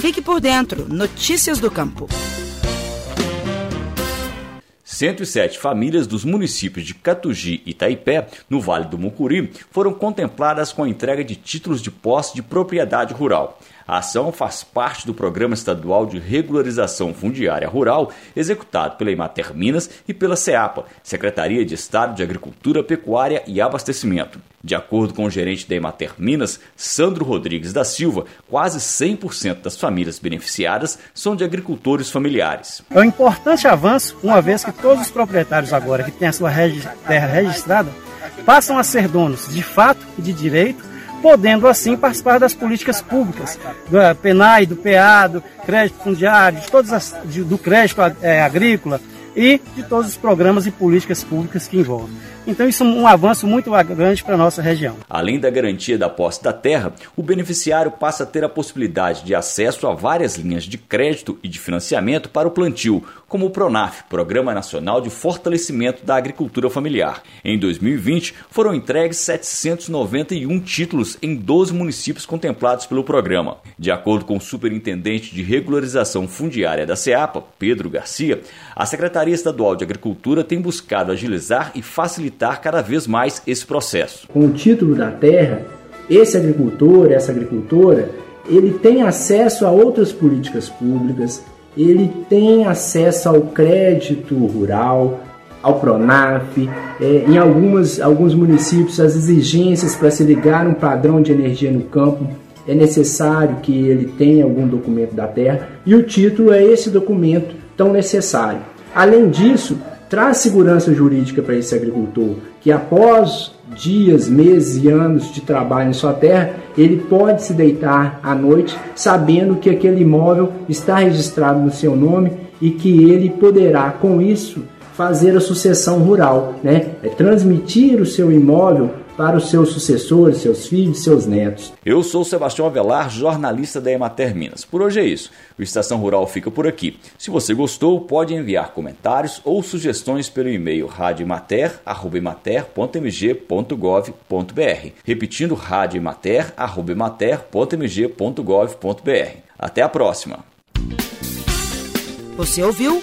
Fique por dentro. Notícias do Campo. 107 famílias dos municípios de Catugi e Itaipé, no Vale do Mucuri, foram contempladas com a entrega de títulos de posse de propriedade rural. A ação faz parte do Programa Estadual de Regularização Fundiária Rural, executado pela Imater Minas e pela SEAPA, Secretaria de Estado de Agricultura, Pecuária e Abastecimento. De acordo com o gerente da Emater Minas, Sandro Rodrigues da Silva, quase 100% das famílias beneficiadas são de agricultores familiares. É um importante avanço, uma vez que todos os proprietários agora que têm a sua terra registrada passam a ser donos de fato e de direito podendo assim participar das políticas públicas, do eh, PENAI, do PA, do crédito fundiário, de todas as, de, do crédito é, agrícola e de todos os programas e políticas públicas que envolvem. Então isso é um avanço muito grande para a nossa região. Além da garantia da posse da terra, o beneficiário passa a ter a possibilidade de acesso a várias linhas de crédito e de financiamento para o plantio, como o PRONAF, Programa Nacional de Fortalecimento da Agricultura Familiar. Em 2020, foram entregues 791 títulos em 12 municípios contemplados pelo programa. De acordo com o superintendente de regularização fundiária da SEAPA, Pedro Garcia, a Secretaria Estadual de Agricultura tem buscado agilizar e facilitar facilitar cada vez mais esse processo. Com o título da terra, esse agricultor, essa agricultora, ele tem acesso a outras políticas públicas, ele tem acesso ao crédito rural, ao Pronaf, é, em algumas, alguns municípios as exigências para se ligar um padrão de energia no campo é necessário que ele tenha algum documento da terra e o título é esse documento tão necessário. Além disso, traz segurança jurídica para esse agricultor, que após dias, meses e anos de trabalho em sua terra, ele pode se deitar à noite sabendo que aquele imóvel está registrado no seu nome e que ele poderá, com isso, fazer a sucessão rural, né? É transmitir o seu imóvel para os seus sucessores, seus filhos, seus netos. Eu sou Sebastião Avelar, jornalista da Emater Minas. Por hoje é isso. O Estação Rural fica por aqui. Se você gostou, pode enviar comentários ou sugestões pelo e-mail radioemater.mg.gov.br. Repetindo, radioemater.mg.gov.br. Até a próxima. Você ouviu